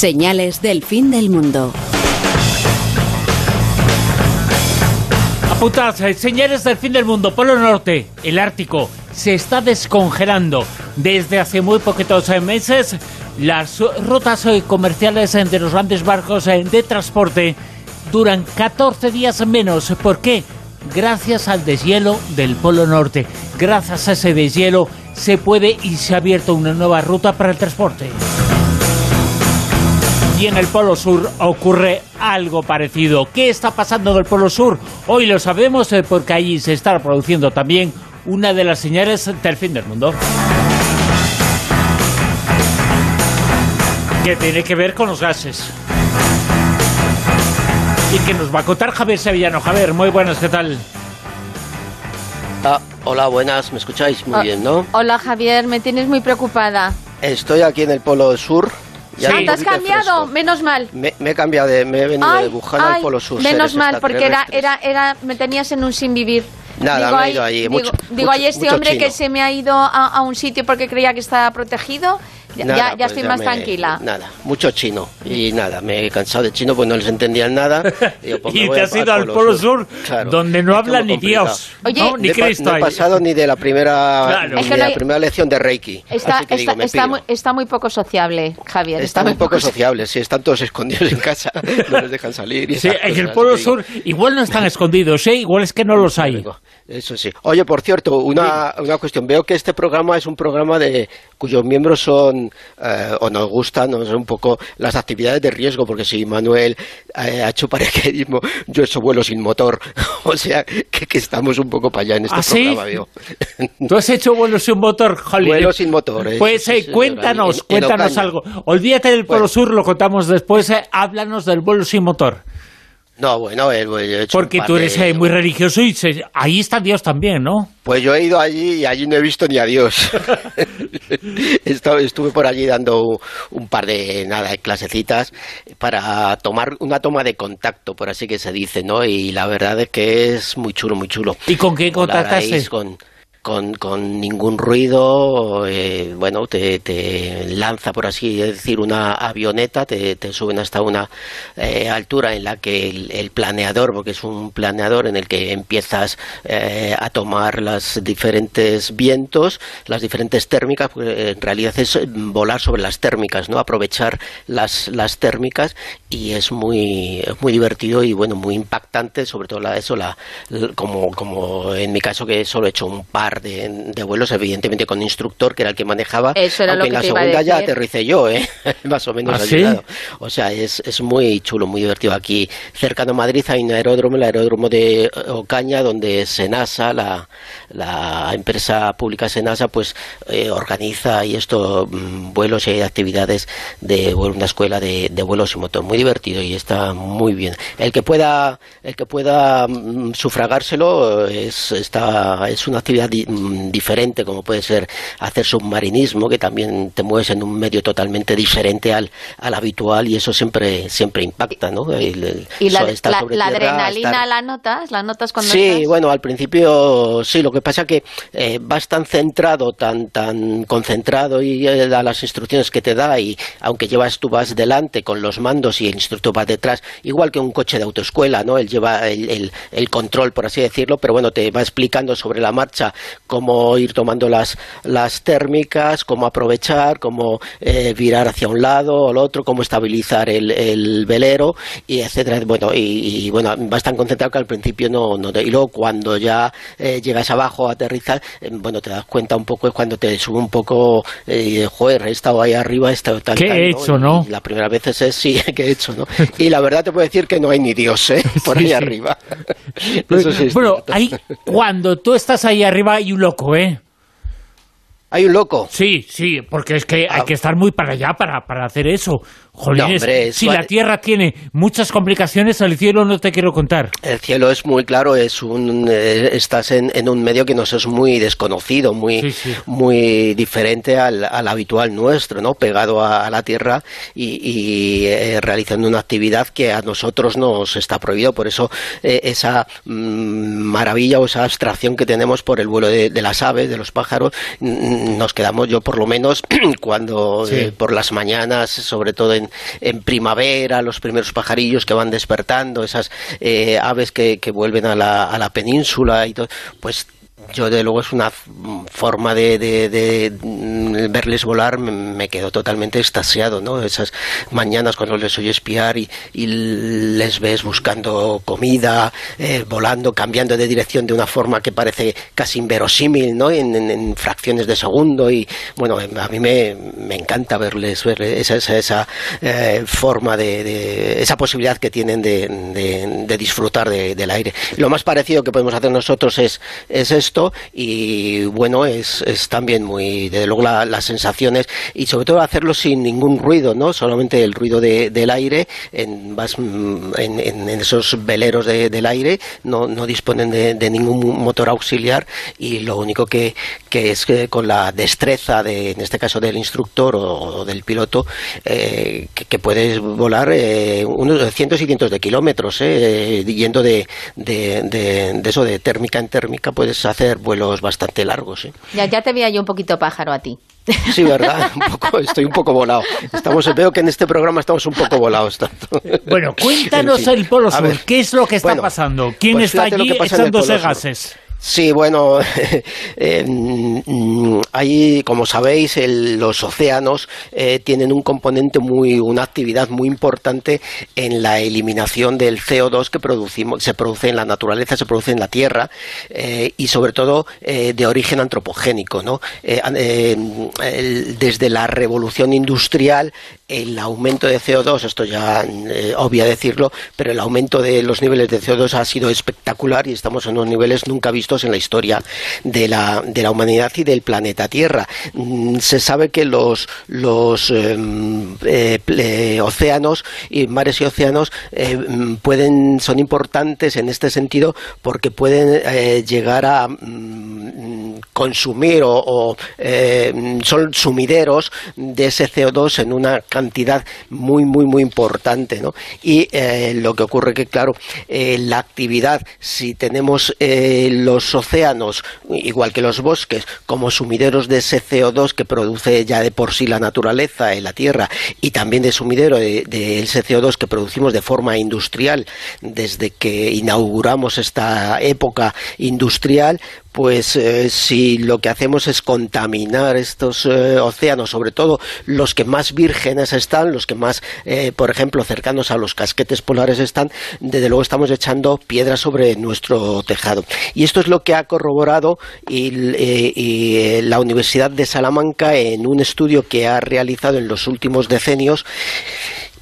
Señales del fin del mundo. Apuntad, eh, señales del fin del mundo. Polo Norte, el Ártico, se está descongelando. Desde hace muy poquitos eh, meses, las rutas eh, comerciales de los grandes barcos de transporte duran 14 días menos. ¿Por qué? Gracias al deshielo del Polo Norte. Gracias a ese deshielo se puede y se ha abierto una nueva ruta para el transporte. Y en el Polo Sur ocurre algo parecido. ¿Qué está pasando en el Polo Sur? Hoy lo sabemos eh, porque allí se está produciendo también una de las señales del fin del mundo. Que tiene que ver con los gases. Y que nos va a contar Javier Sevillano. Javier, muy buenas, ¿qué tal? Ah, hola, buenas, ¿me escucháis? Muy Ah, bien, ¿no? Hola Javier, me tienes muy preocupada. Estoy aquí en el Polo Sur. Y Ah, hace un ¿Te has cambiado? Menos mal. Me, me he cambiado, de, me he venido Ay, de Wuhan ay, al Polo Sur. menos mal, porque era, era, era, me tenías en un sin vivir. Nada, digo, me he ido allí, Digo, mucho- digo, mucho- ay, este hombre chino. que se me ha ido a, a un sitio porque creía que estaba protegido, ya, Nada, ya, ya pues estoy ya más me- tranquila. Nada, mucho chino. Y nada, me he cansado de chino, pues no les entendían nada. Digo, pues y te has ido al Polo Sur, Claro. donde no Es habla como ni complicado. Dios, Oye, ¿no? ni Cristo. no he pasado ni de la primera, Claro. ni de la primera lección de Reiki. Está, Así que digo, está, está muy, está muy poco sociable, Javier. Están muy poco sociables, sí, están todos escondidos en casa, no les dejan salir. y Sí, en el Polo Sur igual no están escondidos, ¿eh? igual es que no los hay. Eso sí. Oye, por cierto, una, una cuestión. Veo que este programa es un programa de cuyos miembros son, eh, o nos gustan, no sé, un poco las actividades de riesgo, porque si Manuel eh, ha hecho paracaidismo, yo he hecho vuelo sin motor. o sea, que, que estamos un poco para allá en este ¿Ah, sí? ¿Tú has hecho vuelo sin motor? Vuelo sin motor, eh, Pues sí, eh, señora, cuéntanos, en- en cuéntanos algo. Olvídate del Polo Bueno. Sur, lo contamos después. háblanos del vuelo sin motor. No, bueno, eh, pues, he hecho Porque tú eres de- eh, muy religioso y se- ahí está Dios también, ¿no? Pues yo he ido allí y allí no he visto ni a Dios. Estu- Estuve por allí dando un par de nada clasecitas para tomar una toma de contacto, por así que se dice, ¿no? Y la verdad es que es muy chulo, muy chulo. ¿Y con qué contactaste? Con, con, con ningún ruido, eh, bueno, te, te lanza, por así decir, una avioneta, te, suben hasta una eh, altura en la que el, planeador, porque es un planeador en el que empiezas eh, a tomar los diferentes vientos, las diferentes térmicas, porque en realidad es volar sobre las térmicas, ¿no? Aprovechar las, las térmicas y es muy, muy divertido y bueno, muy impactante, sobre todo la, eso, la, como, como en mi caso que solo he hecho un par de, de vuelos, evidentemente con instructor, que era el que manejaba, Eso era aunque lo en que la te iba a segunda ya aterricé yo, ¿eh? más o menos ¿Ah, sí? ayudado. O sea, es, es muy chulo, muy divertido. Aquí, cercano a Madrid, hay un aeródromo, el aeródromo de eh, Ocaña, donde Senasa, la, la empresa pública Senasa, pues eh, organiza y esto, mm, vuelos y hay actividades de bueno, una escuela de, de vuelos y motor. Muy divertido y está muy bien. El que pueda, el que pueda mm, sufragárselo es, está, es una actividad di- diferente, como puede ser hacer submarinismo, que también te mueves en un medio totalmente diferente al, al habitual y eso siempre, siempre impacta, ¿no? El- el- Y la, adrenalina estar- la notas, la notas cuando Sí, estás? bueno, al principio sí, lo que pasa que eh, vas tan centrado, tan tan concentrado y eh, a las instrucciones que te da y aunque llevas tú vas delante con los mandos y el instructor va detrás, igual que un coche de autoescuela, ¿no? Él lleva el, el- el control, por así decirlo, pero bueno, te va explicando sobre la marcha cómo ir tomando las, las térmicas, cómo aprovechar, cómo eh, virar hacia un lado o al otro, cómo estabilizar el, el velero y etcétera. Bueno, y, y, bueno, vas tan concentrado que al principio no, no te- y luego cuando ya eh, llegas abajo a aterrizar, eh, bueno, te das cuenta un poco es cuando te sube un poco, eh, joder, he estado ahí arriba, he estado tal, ¿Qué tal, he ¿no? hecho, Y- no? y la primera vez es sí, que he hecho, ¿no? Y la verdad te puedo decir que no hay ni Dios, ¿eh? Por Sí, ahí sí. arriba. Eso sí es bueno, cierto. ahí, cuando tú estás ahí arriba hay un loco, ¿eh? Hay un loco. Sí, sí, porque es que hay Ah. que estar muy para allá para, para hacer eso. Jolines, No, hombre, si la Tierra tiene muchas complicaciones, el cielo no te quiero contar. El cielo es muy claro, es un, eh, estás en, en un medio que nos es muy desconocido, muy, Sí, sí. muy diferente al, al habitual nuestro, ¿no? Pegado a, a la tierra y, y, eh, realizando una actividad que a nosotros nos está prohibido. Por eso eh, esa mm, maravilla o esa abstracción que tenemos por el vuelo de, de las aves, de los pájaros, nos quedamos, yo por lo menos, cuando por las mañanas, sobre todo en, en, primavera, los primeros pajarillos que van despertando, esas eh, aves que, que vuelven a la, a la península y todo, pues yo de luego es una forma de, verles volar me, quedo totalmente extasiado no esas mañanas cuando les oyes espiar y, les ves buscando comida eh, volando cambiando de dirección de una forma que parece casi inverosímil no en, fracciones de segundo y bueno a mí me, encanta verles ver esa, esa, eh, forma de, esa posibilidad que tienen de, disfrutar del aire. Lo más parecido que podemos hacer nosotros es, es y bueno, es, es también muy, de luego las sensaciones y sobre todo hacerlo sin ningún ruido, ¿no? Solamente el ruido del aire, en, en, en, esos veleros del aire no, no disponen de, ningún motor auxiliar y lo único que, que es que con la destreza, de, en este caso del instructor o, del piloto, eh, que, puedes volar eh, unos cientos y cientos de kilómetros, eh, yendo de, de, de, eso, de térmica en térmica, puedes hacer vuelos bastante largos. ¿eh? Ya, ya te veía yo un poquito pájaro a ti. Sí, ¿verdad? Un poco, estoy un poco volado. Estamos, veo que en este programa estamos un poco volados. Bueno, cuéntanos el Polo Sur. ¿Qué es lo que está pasando? ¿Quién pues está allí echándose gases? Sí, bueno, eh, mm, ahí, como sabéis, los océanos eh, tienen un componente muy, una actividad muy importante en la eliminación del CO2 que producimos, se produce en la naturaleza, se produce en la tierra eh, y sobre todo de origen antropogénico, ¿no? desde la revolución industrial el aumento de CO2, esto ya eh, obvia decirlo, pero el aumento de los niveles de CO2 ha sido espectacular y estamos en unos niveles nunca vistos en la historia de la, de la humanidad y del planeta Tierra. Mm, se sabe que los, los em, eh, océanos y mares y océanos eh, mm, pueden, son importantes en este sentido porque pueden llegar a mm, consumir o, son sumideros de ese CO2 en una cantidad muy, muy, muy importante. ¿no? Y eh, lo que ocurre que, claro, eh, la actividad, si tenemos eh, los océanos, igual que los bosques, como sumideros de ese CO2 que produce ya de por sí la naturaleza en la Tierra, y también de sumidero de, de ese CO2 que producimos de forma industrial desde que inauguramos esta época industrial, pues eh, si lo que hacemos es contaminar estos eh, océanos, sobre todo los que más vírgenes están, los que más, eh, por ejemplo, cercanos a los casquetes polares están, desde luego estamos echando piedras sobre nuestro tejado. Y esto es lo que ha corroborado y la Universidad de Salamanca en un estudio que ha realizado en los últimos decenios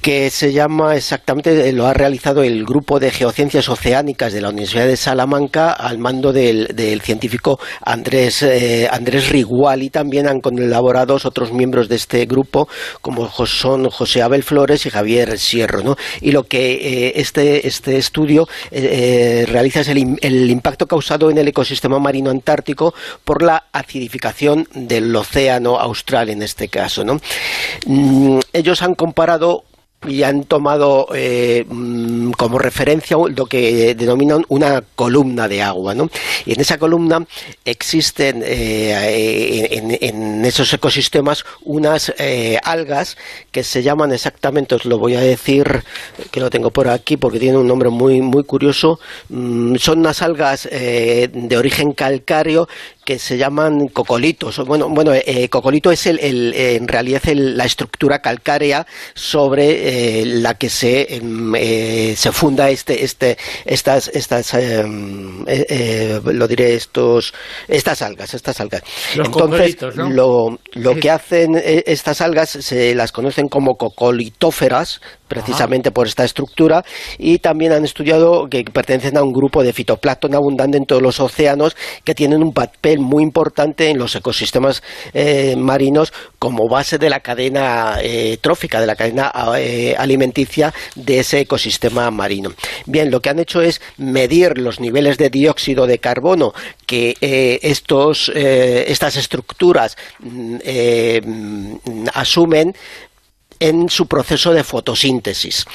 que se llama exactamente, lo ha realizado el Grupo de Geociencias Oceánicas de la Universidad de Salamanca al mando del, científico Andrés, eh, Andrés Rigual y también han colaborado otros miembros de este grupo como son José Abel Flores y Javier Sierro. ¿no? Y lo que eh, este, este estudio eh, realiza es el, el impacto causado en el ecosistema marino antártico por la acidificación del océano austral en este caso. ¿no? Mm, ellos han comparado y han tomado eh, mm, como referencia lo que denominan una columna de agua. ¿no? Y en esa columna existen eh, en, esos ecosistemas unas eh, algas que se llaman exactamente, os lo voy a decir, que lo tengo por aquí porque tiene un nombre muy, muy curioso, mm, son unas algas de origen calcáreo que se llaman cocolitos. Bueno, bueno cocolito es el, en realidad la estructura calcárea sobre eh, la que se, em, eh, se funda este, este, estas, estas em, eh, lo diré, estos, estas algas, estas algas. Entonces, lo, lo que hacen estas algas se las conocen como cocolitóferas, precisamente por esta estructura, y también han estudiado que pertenecen a un grupo de fitoplancton abundante en todos los océanos que tienen un papel muy importante en los ecosistemas marinos como base de la cadena trófica, de la cadena eh, alimenticia de ese ecosistema marino. Bien, lo que han hecho es medir los niveles de dióxido de carbono que eh, estos, eh, estas estructuras mm, mm, asumen en su proceso de fotosíntesis.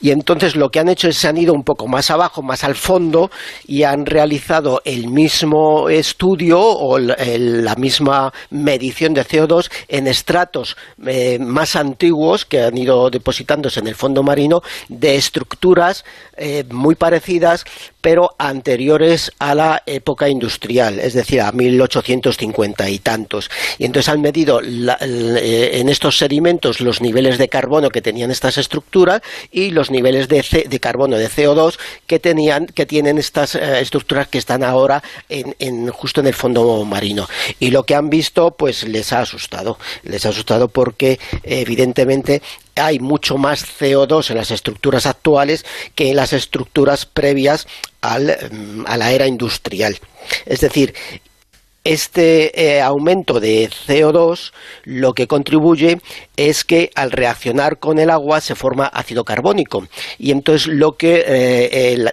Y entonces lo que han hecho es se han ido un poco más abajo, más al fondo, y han realizado el mismo estudio o la misma medición de CO2 en estratos eh, más antiguos que han ido depositándose en el fondo marino de estructuras eh, muy parecidas pero anteriores a la época industrial, es decir, a 1850 y tantos. Y entonces han medido eh, en estos sedimentos los niveles de carbono que tenían estas estructuras y los niveles de, de carbono de CO2 que tenían que tienen estas eh, estructuras que están ahora en, justo en el fondo marino. Y lo que han visto, pues les ha asustado. Les ha asustado porque evidentemente hay mucho más CO2 en las estructuras actuales que en las estructuras previas mm, a la era industrial. Es decir, este eh, aumento de CO2 lo que contribuye es que al reaccionar con el agua se forma ácido carbónico y entonces lo que eh,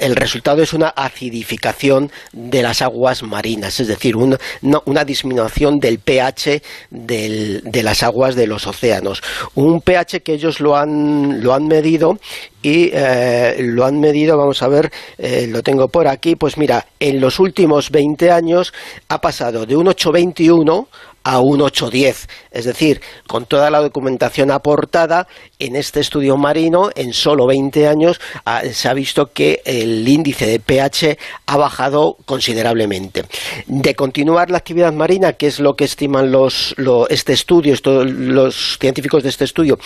el, resultado es una acidificación de las aguas marinas, es decir, una, disminución del pH de las aguas de los océanos. Un pH que ellos lo han, lo han medido y eh, lo han medido, vamos a ver, lo tengo por aquí, pues mira, en los últimos 20 años ha pasado de un 821 a un 810. Es decir, con toda la documentación aportada en este estudio marino, en solo 20 años se ha visto que el índice de pH ha bajado considerablemente. De continuar la actividad marina, que es lo que estiman los, este estudio, los científicos de este estudio,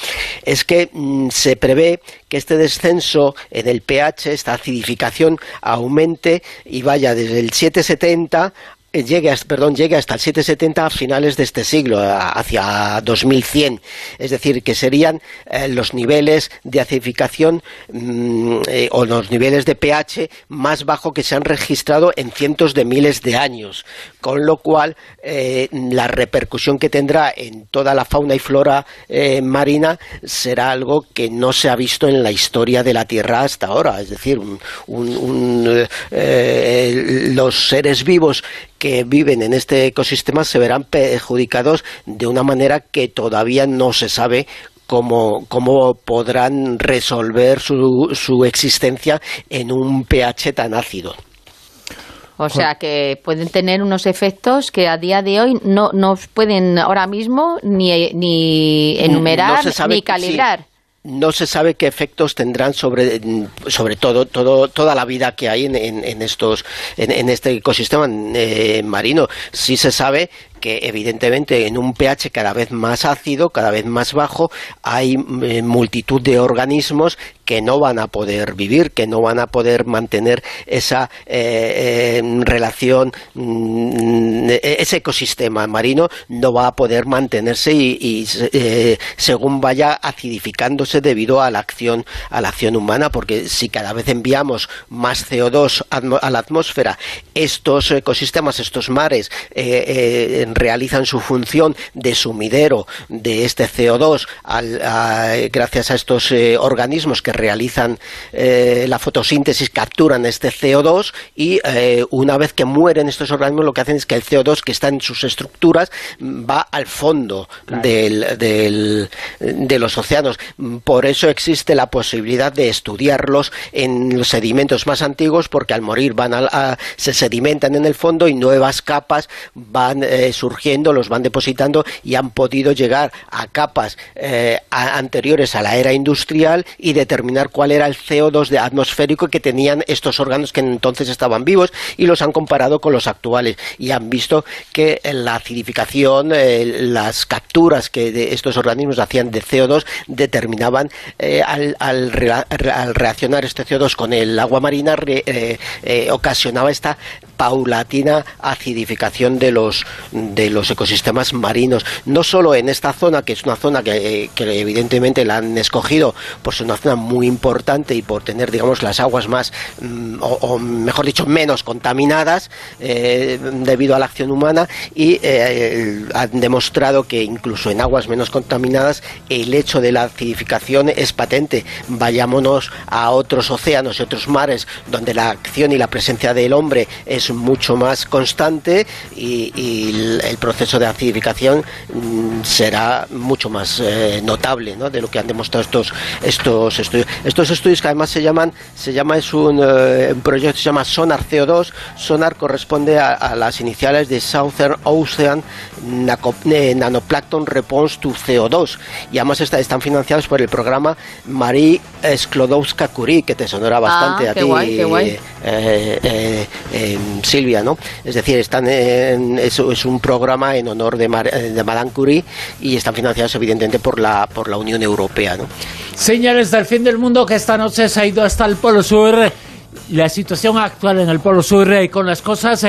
es que mm, se prevé que este descenso en el pH, esta acidificación, aumente y vaya desde el 770 eh, llegue, perdón, llegue hasta el 770 a finales de este siglo, hacia 2100. Es decir, que serían eh, los niveles de acidificación mm, eh, o los niveles de pH más bajo que se han registrado en cientos de miles de años. Con lo cual, la repercusión que tendrá en toda la fauna y flora marina será algo que no se ha visto en la historia de la Tierra hasta ahora. Es decir, los seres vivos que viven en este ecosistema se verán perjudicados de una manera que todavía no se sabe cómo, cómo podrán resolver su, su existencia en un pH tan ácido. O sea que pueden tener unos efectos que a día de hoy no, no pueden ahora mismo ni, ni enumerar ni calibrar no se sabe qué efectos tendrán sobre, sobre todo, todo, toda la vida que hay en, en, estos, en, este ecosistema eh, marino. Sí se sabe que evidentemente en un pH cada vez más ácido, cada vez más bajo, hay eh, multitud de organismos que no van a poder vivir, que no van a poder mantener esa eh, relación, mm, ese ecosistema marino no va a poder mantenerse y, eh, según vaya acidificándose debido a la acción a la acción humana, porque si cada vez enviamos más CO2 a la atmósfera, estos ecosistemas, estos mares realizan su función de sumidero de este CO2 gracias a estos eh, organismos que realizan eh, la fotosíntesis, capturan este CO2 y eh, una vez que mueren estos organismos lo que hacen es que el CO2 que está en sus estructuras va al fondo de los océanos. Por eso existe la posibilidad de estudiarlos en los sedimentos más antiguos porque al morir van se sedimentan en el fondo y nuevas capas van surgiendo, los van depositando y han podido llegar a capas eh, anteriores a la era industrial y determinar cuál era el CO2 de atmosférico que tenían estos órganos que entonces estaban vivos y los han comparado con los actuales. Y han visto que la acidificación, eh, las capturas que estos organismos hacían de CO2 determinaban eh, al, reaccionar este CO2 con el agua marina ocasionaba esta paulatina acidificación de los, de los ecosistemas marinos, no solo en esta zona, que es una zona que, evidentemente la han escogido por ser una zona muy importante y por tener, digamos, las aguas más, mm, o, mejor dicho, menos contaminadas eh, debido a la acción humana y eh, han demostrado que incluso en aguas menos contaminadas el hecho de la acidificación es patente. Vayámonos a otros océanos y otros mares donde la acción y la presencia del hombre es es mucho más constante y, el, proceso de acidificación mm, será mucho más eh, notable ¿no? de lo que han demostrado estos estos estudios. Estos estudios que además se llaman, se llama es un, eh, proyecto que se llama Sonar CO2. Sonar corresponde a, las iniciales de Southern Ocean Nanoplankton Response to CO2 y además están financiados por el programa Marie Sklodowska-Curie que te bastante ah, a ti, eh, eh, eh, Silvia, ¿no? Es decir, están es, un programa en honor de, de Madame Curie y están financiados evidentemente por la por la Unión Europea, ¿no? Señales del fin del mundo que esta noche se ha ido hasta el Polo Sur la situación actual en el Polo Sur y con las cosas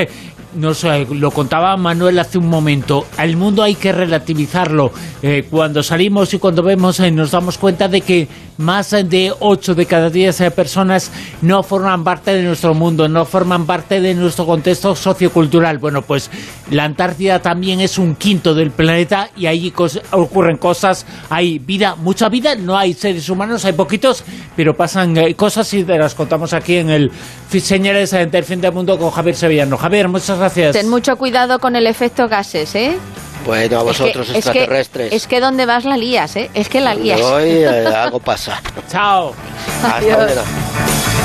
nos eh, lo contaba Manuel hace un momento, al mundo hay que relativizarlo. Eh, cuando salimos y cuando vemos eh, nos damos cuenta de que más de 8 de cada 10 personas no forman parte de nuestro mundo, no forman parte de nuestro contexto sociocultural. Bueno, pues la Antártida también es un quinto del planeta y ahí ocurren cosas, hay vida, mucha vida, no hay seres humanos, hay poquitos, pero pasan cosas y te las contamos aquí en el Señores del Fin del Mundo con Javier Sevillano. Javier, muchas gracias. Ten mucho cuidado con el efecto gases, ¿eh? Bueno, a vosotros extraterrestres. Es que, donde vas la lías, ¿eh? Es que la lías. Hoy eh, algo pasa. Chao. Hasta